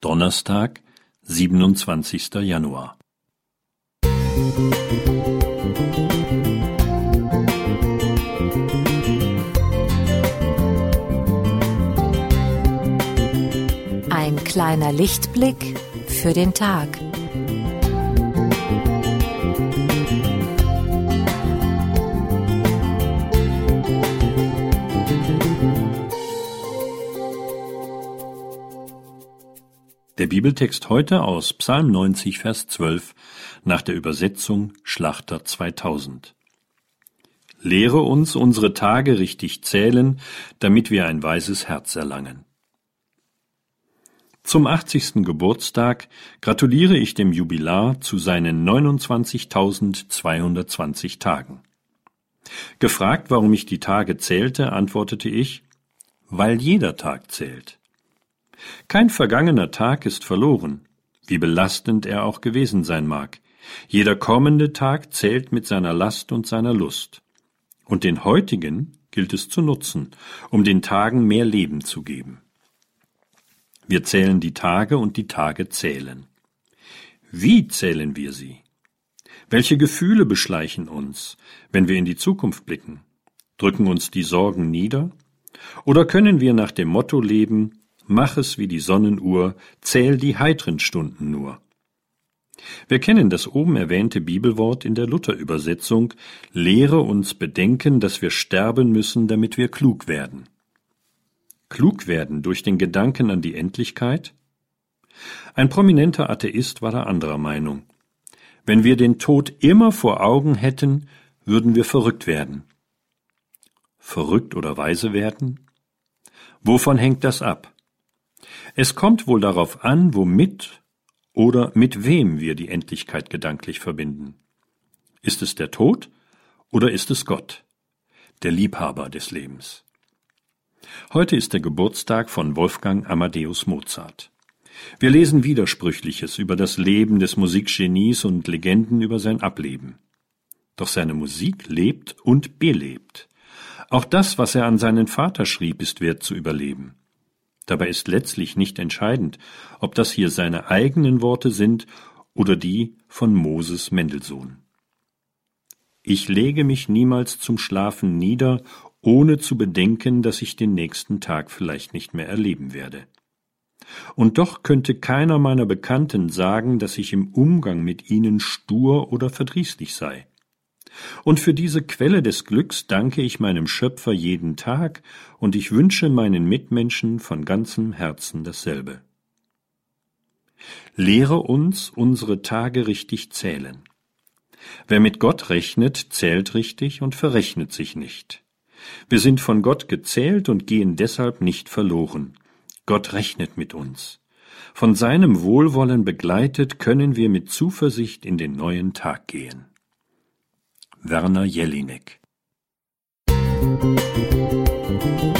Donnerstag, siebenundzwanzigster Januar. Ein kleiner Lichtblick für den Tag. Der Bibeltext heute aus Psalm 90, Vers 12 nach der Übersetzung Schlachter 2000. Lehre uns unsere Tage richtig zählen, damit wir ein weises Herz erlangen. Zum 80. Geburtstag gratuliere ich dem Jubilar zu seinen 29.220 Tagen. Gefragt, warum ich die Tage zählte, antwortete ich, weil jeder Tag zählt. Kein vergangener Tag ist verloren, wie belastend er auch gewesen sein mag. Jeder kommende Tag zählt mit seiner Last und seiner Lust. Und den heutigen gilt es zu nutzen, um den Tagen mehr Leben zu geben. Wir zählen die Tage und die Tage zählen. Wie zählen wir sie? Welche Gefühle beschleichen uns, wenn wir in die Zukunft blicken? Drücken uns die Sorgen nieder? Oder können wir nach dem Motto leben, mach es wie die Sonnenuhr, zähl die heitren Stunden nur. Wir kennen das oben erwähnte Bibelwort in der Luther-Übersetzung, lehre uns bedenken, dass wir sterben müssen, damit wir klug werden. Klug werden durch den Gedanken an die Endlichkeit? Ein prominenter Atheist war der anderer Meinung. Wenn wir den Tod immer vor Augen hätten, würden wir verrückt werden. Verrückt oder weise werden? Wovon hängt das ab? Es kommt wohl darauf an, womit oder mit wem wir die Endlichkeit gedanklich verbinden. Ist es der Tod oder ist es Gott, der Liebhaber des Lebens? Heute ist der Geburtstag von Wolfgang Amadeus Mozart. Wir lesen Widersprüchliches über das Leben des Musikgenies und Legenden über sein Ableben. Doch seine Musik lebt und belebt. Auch das, was er an seinen Vater schrieb, ist wert zu überleben. Dabei ist letztlich nicht entscheidend, ob das hier seine eigenen Worte sind oder die von Moses Mendelssohn. Ich lege mich niemals zum Schlafen nieder, ohne zu bedenken, dass ich den nächsten Tag vielleicht nicht mehr erleben werde. Und doch könnte keiner meiner Bekannten sagen, dass ich im Umgang mit ihnen stur oder verdrießlich sei. Und für diese Quelle des Glücks danke ich meinem Schöpfer jeden Tag, und ich wünsche meinen Mitmenschen von ganzem Herzen dasselbe. Lehre uns, unsere Tage richtig zählen. Wer mit Gott rechnet, zählt richtig und verrechnet sich nicht. Wir sind von Gott gezählt und gehen deshalb nicht verloren. Gott rechnet mit uns. Von seinem Wohlwollen begleitet können wir mit Zuversicht in den neuen Tag gehen. Werner Jelinek. Musik